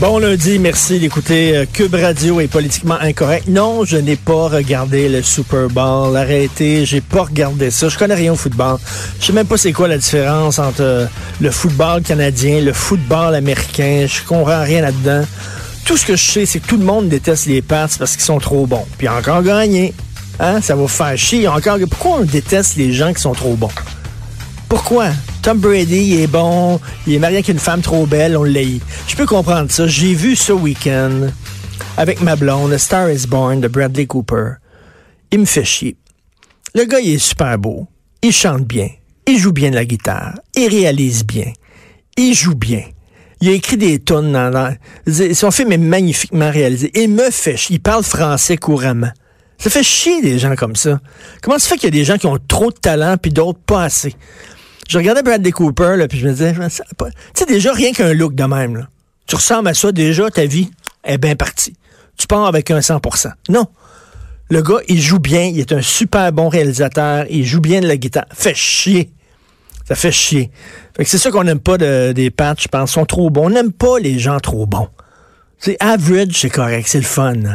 Bon lundi, merci d'écouter euh, Cube Radio est politiquement incorrect. Non, je n'ai pas regardé le Super Bowl. Arrêtez, j'ai pas regardé ça. Je connais rien au football. Je sais même pas c'est quoi la différence entre euh, le football canadien, le football américain. Je comprends rien là-dedans. Tout ce que je sais, c'est que tout le monde déteste les Pats parce qu'ils sont trop bons. Puis encore gagné. Hein? Ça va faire chier. Encore. Pourquoi on déteste les gens qui sont trop bons? Pourquoi? Tom Brady, est bon, il est marié avec une femme trop belle, on l'a Je peux comprendre ça. J'ai vu ce week-end avec ma blonde, A Star is Born de Bradley Cooper. Il me fait chier. Le gars, est super beau. Il chante bien. Il joue bien de la guitare. Il réalise bien. Il joue bien. Il a écrit des tonnes dans, dans- Son film est magnifiquement réalisé. Il me fait chier. Il parle français couramment. Ça fait chier des gens comme ça. Comment ça fait qu'il y a des gens qui ont trop de talent puis d'autres pas assez? Je regardais Bradley Cooper, là, puis je me disais, ça a pas- tu sais, déjà, rien qu'un look de même, là. Tu ressembles à ça, déjà, ta vie est bien partie. Tu pars avec un 100%. Non. Le gars, il joue bien, il est un super bon réalisateur, il joue bien de la guitare. Fait chier. Ça fait chier. Fait que c'est ça qu'on n'aime pas de- des patchs, je pense. Ils sont trop bons. On n'aime pas les gens trop bons. C'est average, c'est correct, c'est le fun. Tu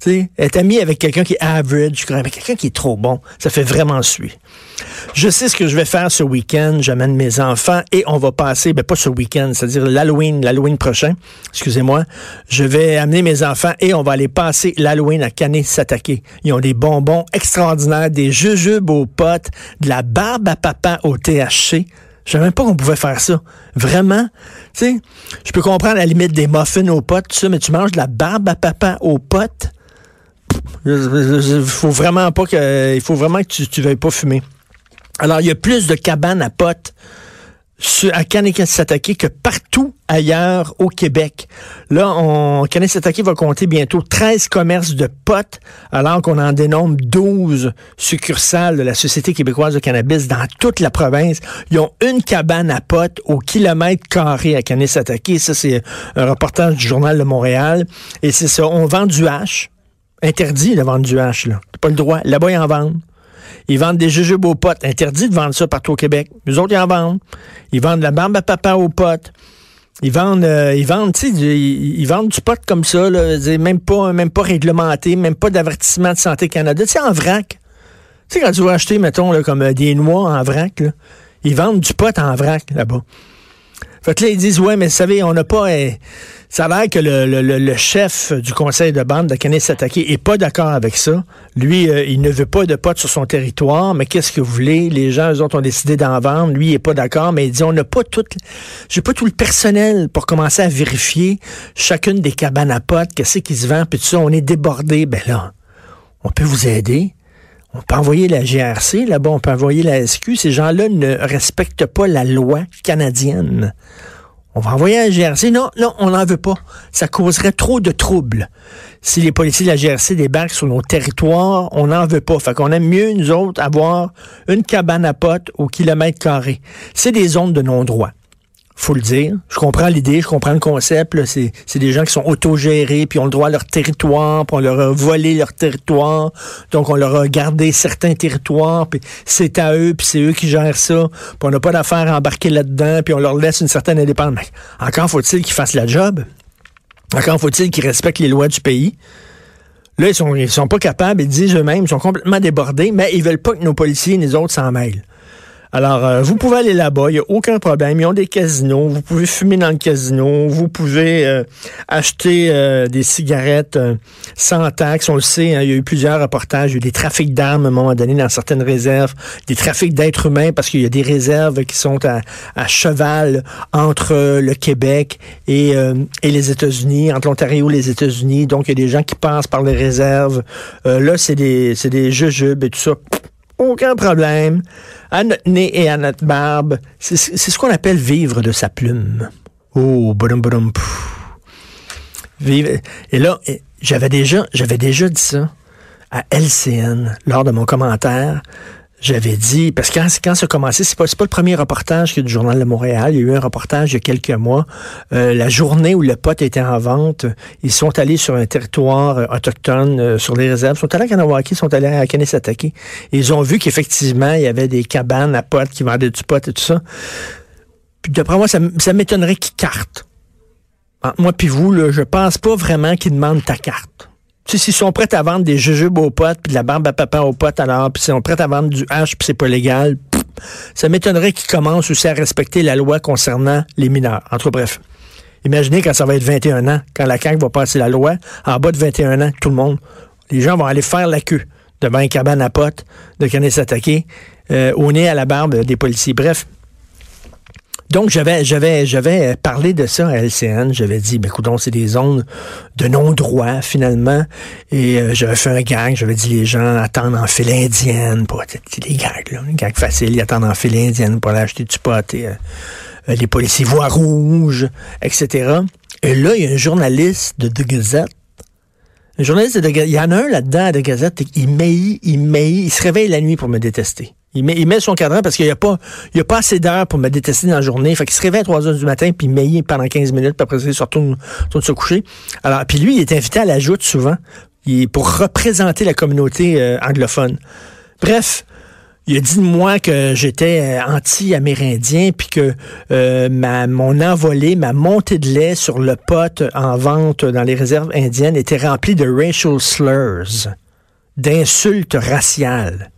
sais, être ami avec quelqu'un qui est average, mais quelqu'un qui est trop bon, ça fait vraiment suer. Je sais ce que je vais faire ce week-end. J'amène mes enfants et on va passer, ben pas ce week-end, c'est-à-dire l'Halloween, l'Halloween prochain. Excusez-moi. Je vais amener mes enfants et on va aller passer l'Halloween à Canet s'attaquer. Ils ont des bonbons extraordinaires, des jujubes aux potes, de la barbe à papa au THC. Je savais même pas qu'on pouvait faire ça. Vraiment? Tu sais, je peux comprendre à la limite des muffins aux potes, tout ça, mais tu manges de la barbe à papa aux potes? Il faut vraiment pas que, il faut vraiment que tu, tu veuilles pas fumer. Alors, il y a plus de cabanes à potes à Kanekasatake que partout ailleurs au Québec. Là, on, Kanekasatake va compter bientôt 13 commerces de potes, alors qu'on en dénombre 12 succursales de la Société québécoise de cannabis dans toute la province. Ils ont une cabane à potes au kilomètre carré à Kanekasatake. Ça, c'est un reportage du Journal de Montréal. Et c'est ça, on vend du hache. Interdit de vendre du hache, là. T'as pas le droit. Là-bas, ils en vendent. Ils vendent des jujubes aux potes. Interdit de vendre ça partout au Québec. Les autres, ils en vendent. Ils vendent de la barbe à papa aux potes. Ils vendent, euh, ils vendent, ils, ils vendent du pot comme ça, là, même pas, même pas réglementé, même pas d'avertissement de Santé Canada. Tu sais, en vrac. Tu sais, quand tu vas acheter, mettons, comme euh, des noix en vrac, ils vendent du pot en vrac là-bas. Fait que là, ils disent, ouais, mais vous savez, on n'a pas. euh, ça a l'air que le, chef du conseil de bande de Canis Satake est pas d'accord avec ça. Lui, euh, il ne veut pas de potes sur son territoire, mais qu'est-ce que vous voulez? Les gens, eux autres, ont décidé d'en vendre. Lui, il est pas d'accord, mais il dit, on n'a pas tout, j'ai pas tout le personnel pour commencer à vérifier chacune des cabanes à potes, qu'est-ce qui se vend, puis tout ça, on est débordé. Ben là, on peut vous aider. On peut envoyer la GRC là-bas, on peut envoyer la SQ. Ces gens-là ne respectent pas la loi canadienne. On va envoyer la GRC. Non, non, on n'en veut pas. Ça causerait trop de troubles. Si les policiers de la GRC débarquent sur nos territoires, on n'en veut pas. Fait qu'on aime mieux, nous autres, avoir une cabane à potes au kilomètre carré. C'est des zones de non-droit faut le dire. Je comprends l'idée, je comprends le concept. C'est, des gens qui sont autogérés, puis ont le droit à leur territoire, puis on leur a volé leur territoire. Donc, on leur a gardé certains territoires, puis c'est à eux, puis c'est eux qui gèrent ça. Puis on n'a pas d'affaire à embarquer là-dedans, puis on leur laisse une certaine indépendance. Encore faut-il qu'ils fassent la job. Encore faut-il qu'ils respectent les lois du pays. Là, ils sont, ils sont pas capables, ils disent eux-mêmes, ils sont complètement débordés, mais ils veulent pas que nos policiers et les autres s'en mêlent. Alors, euh, vous pouvez aller là-bas, il n'y a aucun problème. Ils ont des casinos, vous pouvez fumer dans le casino, vous pouvez euh, acheter euh, des cigarettes sans taxe. On le sait, hein, il y a eu plusieurs reportages, il y a eu des trafics d'armes à un moment donné dans certaines réserves, des trafics d'êtres humains parce qu'il y a des réserves qui sont à, à cheval entre le Québec et, et les États-Unis, entre l'Ontario et les États-Unis. Donc, il y a des gens qui passent par les réserves. là, c'est des, c'est des jujubes et tout ça aucun problème. À notre nez et à notre barbe, c'est ce qu'on appelle vivre de sa plume. Oh, boum, boum, Vivre. Et là, j'avais déjà, j'avais déjà dit ça à LCN lors de mon commentaire j'avais dit, parce que quand, ça a commencé, c'est pas, pas le premier reportage du Journal de Montréal. Il y a eu un reportage il y a quelques mois. Euh, la journée où le pot était en vente, ils sont allés sur un territoire euh, autochtone, euh, sur les réserves. Ils sont allés à Kanawaki, ils sont allés à Kanesatake. ils ont vu qu'effectivement, il y avait des cabanes à potes qui vendaient du pot et tout ça. Puis d'après moi, ça, ça m'étonnerait qu'ils cartent. moi puis vous, là, je pense pas vraiment qu'ils demandent ta carte. Sais, s'ils sont prêts à vendre des jujubes aux potes, puis de la barbe à papa aux potes, alors, puis s'ils sont prêts à vendre du hache, puis c'est pas légal, ça m'étonnerait qu'ils commencent aussi à respecter la loi concernant les mineurs. Entre bref. Imaginez quand ça va être 21 ans, quand la CAQ va passer la loi, en bas de 21 ans, tout le monde, les gens vont aller faire la queue devant un cabane à potes de s'attaquer euh, au nez à la barbe des policiers. Bref, donc, j'avais, j'avais, j'avais parlé de ça à LCN. J'avais dit, ben, écoute, c'est des zones de non-droit, finalement. Et euh, j'avais fait un gag. J'avais dit, les gens attendent en file indienne. Pour, des gags, là. Gags faciles. Ils attendent en file indienne pour aller acheter du pot. Et, euh, les policiers voient rouge, etc. Et là, il y a un journaliste de The Gazette un journaliste de il y en a un là-dedans The Gazette, il maillit, il maillit, il se réveille la nuit pour me détester. Il met, son cadran parce qu'il n'y a pas, a pas assez d'heures pour me détester dans la journée. Fait qu'il se réveille à 3 heures du matin, puis il maillit pendant 15 minutes, puis après il se retourne, se coucher. Alors, puis lui, il est invité à la joute souvent, il, pour représenter la communauté euh, anglophone. Bref, il a dit de moi que j'étais euh, anti-amérindien, puis que euh, ma, mon envolée, ma montée de lait sur le pot en vente dans les réserves indiennes était remplie de racial slurs, d'insultes raciales.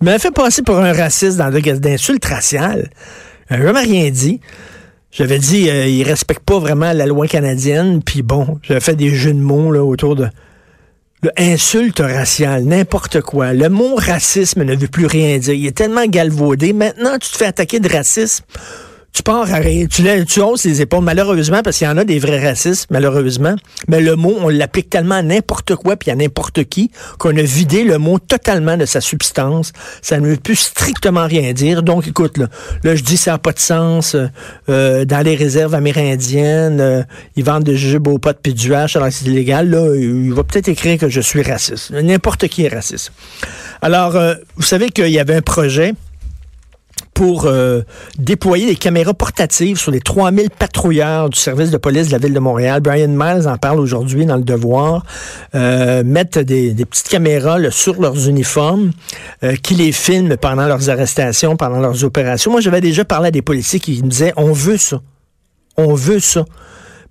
Il m'avait fait passer pour un raciste dans le d'insultes raciales. Je jamais rien dit. J'avais dit, euh, il respecte pas vraiment la loi canadienne, puis bon, j'avais fait des jeux de mots là, autour de le insulte raciale, n'importe quoi. Le mot racisme ne veut plus rien dire. Il est tellement galvaudé. Maintenant, tu te fais attaquer de racisme tu pars à rien, tu, hausses les épaules, malheureusement, parce qu'il y en a des vrais racistes, malheureusement. Mais le mot, on l'applique tellement à n'importe quoi, puis à n'importe qui, qu'on a vidé le mot totalement de sa substance. Ça ne veut plus strictement rien dire. Donc, écoute, là, là je dis ça n'a pas de sens. Euh, dans les réserves amérindiennes, euh, ils vendent des jujubes aux potes puis du hache alors que c'est illégal. Là, il va peut-être écrire que je suis raciste. N'importe qui est raciste. Alors, euh, vous savez qu'il y avait un projet pour euh, déployer des caméras portatives sur les 3000 patrouilleurs du service de police de la ville de Montréal. Brian Miles en parle aujourd'hui dans le Devoir. Euh, mettre des, petites caméras sur leurs uniformes euh, qui les filment pendant leurs arrestations, pendant leurs opérations. Moi, j'avais déjà parlé à des policiers qui me disaient, on veut ça. On veut ça.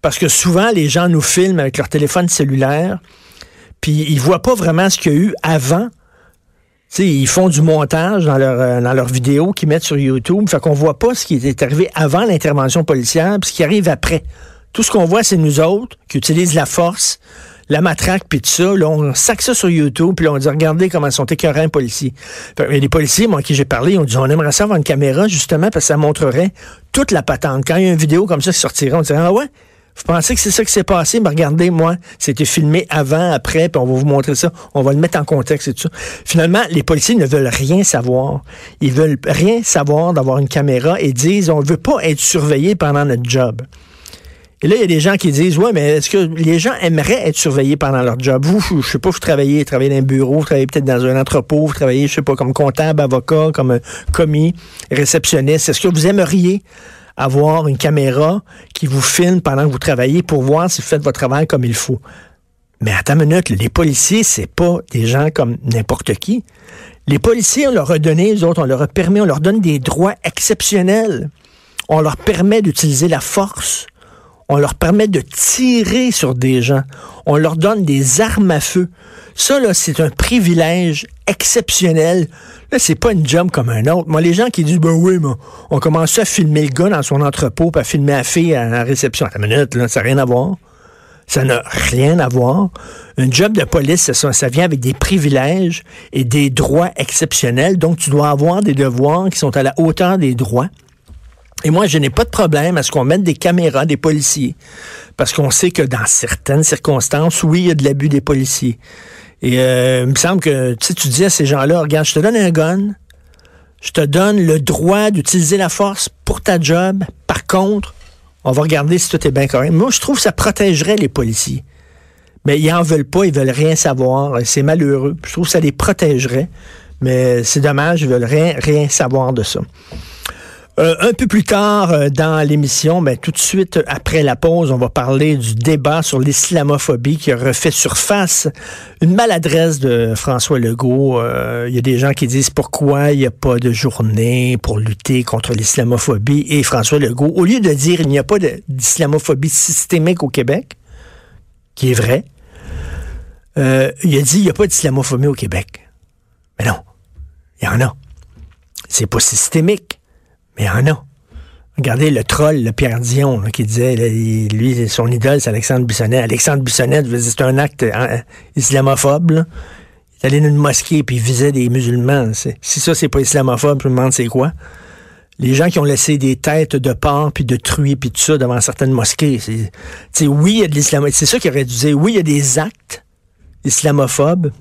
Parce que souvent, les gens nous filment avec leur téléphone cellulaire, puis ils voient pas vraiment ce qu'il y a eu avant ils font du montage dans leur, euh, dans leurs vidéos qu'ils mettent sur YouTube. Fait qu'on voit pas ce qui est arrivé avant l'intervention policière, puis ce qui arrive après. Tout ce qu'on voit, c'est nous autres qui utilisent la force, la matraque, puis tout ça. Là, on sac ça sur YouTube, puis on dit, regardez comment sont écœurants les policiers. Les policiers, moi, qui j'ai parlé, ils ont dit, on aimerait ça avoir une caméra, justement, parce que ça montrerait toute la patente. Quand il y a une vidéo comme ça qui sortirait, on dirait, ah ouais, vous pensez que c'est ça qui s'est passé? Mais regardez, moi, c'était filmé avant, après, puis on va vous montrer ça. On va le mettre en contexte et tout ça. Finalement, les policiers ne veulent rien savoir. Ils veulent rien savoir d'avoir une caméra et disent, on veut pas être surveillé pendant notre job. Et là, il y a des gens qui disent, ouais, mais est-ce que les gens aimeraient être surveillés pendant leur job? Vous, je sais pas, vous travaillez, travaillez dans un bureau, vous travaillez peut-être dans un entrepôt, vous travaillez, je sais pas, comme comptable, avocat, comme commis, réceptionniste. Est-ce que vous aimeriez avoir une caméra qui vous filme pendant que vous travaillez pour voir si vous faites votre travail comme il faut. Mais attends une minute, les policiers, c'est pas des gens comme n'importe qui. Les policiers, on leur a donné, les autres, on leur a permis, on leur donne des droits exceptionnels. On leur permet d'utiliser la force. On leur permet de tirer sur des gens. On leur donne des armes à feu. Ça, là, c'est un privilège exceptionnel. Là, c'est pas une job comme un autre. Moi, les gens qui disent, ben oui, mais on commence à filmer le gars dans son entrepôt, puis à filmer la fille à la réception. À la minute, là, ça n'a rien à voir. Ça n'a rien à voir. Un job de police, ça, ça vient avec des privilèges et des droits exceptionnels. Donc, tu dois avoir des devoirs qui sont à la hauteur des droits. Et moi, je n'ai pas de problème à ce qu'on mette des caméras des policiers. Parce qu'on sait que dans certaines circonstances, oui, il y a de l'abus des policiers. Et euh, il me semble que tu dis à ces gens-là, regarde, je te donne un gun, je te donne le droit d'utiliser la force pour ta job. Par contre, on va regarder si tout est bien correct. Moi, je trouve que ça protégerait les policiers. Mais ils en veulent pas, ils veulent rien savoir. C'est malheureux. Je trouve que ça les protégerait. Mais c'est dommage, ils veulent rien, rien savoir de ça. Euh, un peu plus tard euh, dans l'émission, ben, tout de suite après la pause, on va parler du débat sur l'islamophobie qui a refait surface. Une maladresse de François Legault. Euh, il y a des gens qui disent pourquoi il n'y a pas de journée pour lutter contre l'islamophobie. Et François Legault, au lieu de dire il n'y a pas d'islamophobie systémique au Québec, qui est vrai, il a dit il n'y a pas d'islamophobie au Québec. Mais non, il y en a. C'est pas systémique. Mais il y en a. Regardez le troll, le Pierre Dion, qui disait, lui, son idole, c'est Alexandre Bissonnet. Alexandre Bissonnet, c'est un acte hein, islamophobe. Là. Il allé dans une mosquée puis il visait des musulmans. Si ça, c'est pas islamophobe, je me demande c'est quoi. Les gens qui ont laissé des têtes de porc puis de truies puis tout ça devant certaines mosquées, c'est, oui, il y a de l'islamophobie. C'est ça qui aurait dû dire. Oui, il y a des actes islamophobes,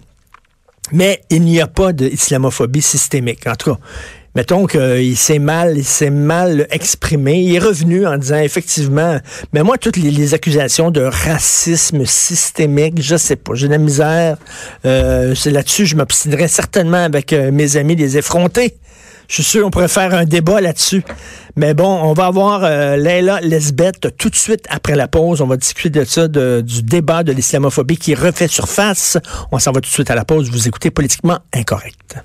mais il n'y a pas d'islamophobie systémique. En tout cas, mettons qu'il s'est mal, il s'est mal exprimé. Il est revenu en disant effectivement, mais moi, toutes les, accusations de racisme systémique, je sais pas, j'ai de la misère. Euh, c'est là-dessus, je m'obstinerai certainement avec euh, mes amis des effrontés. Je suis sûr qu'on pourrait faire un débat là-dessus. Mais bon, on va avoir euh, Leila Lesbeth tout de suite après la pause. On va discuter de ça, du débat de l'islamophobie qui refait surface. On s'en va tout de suite à la pause. Vous écoutez Politiquement Incorrect.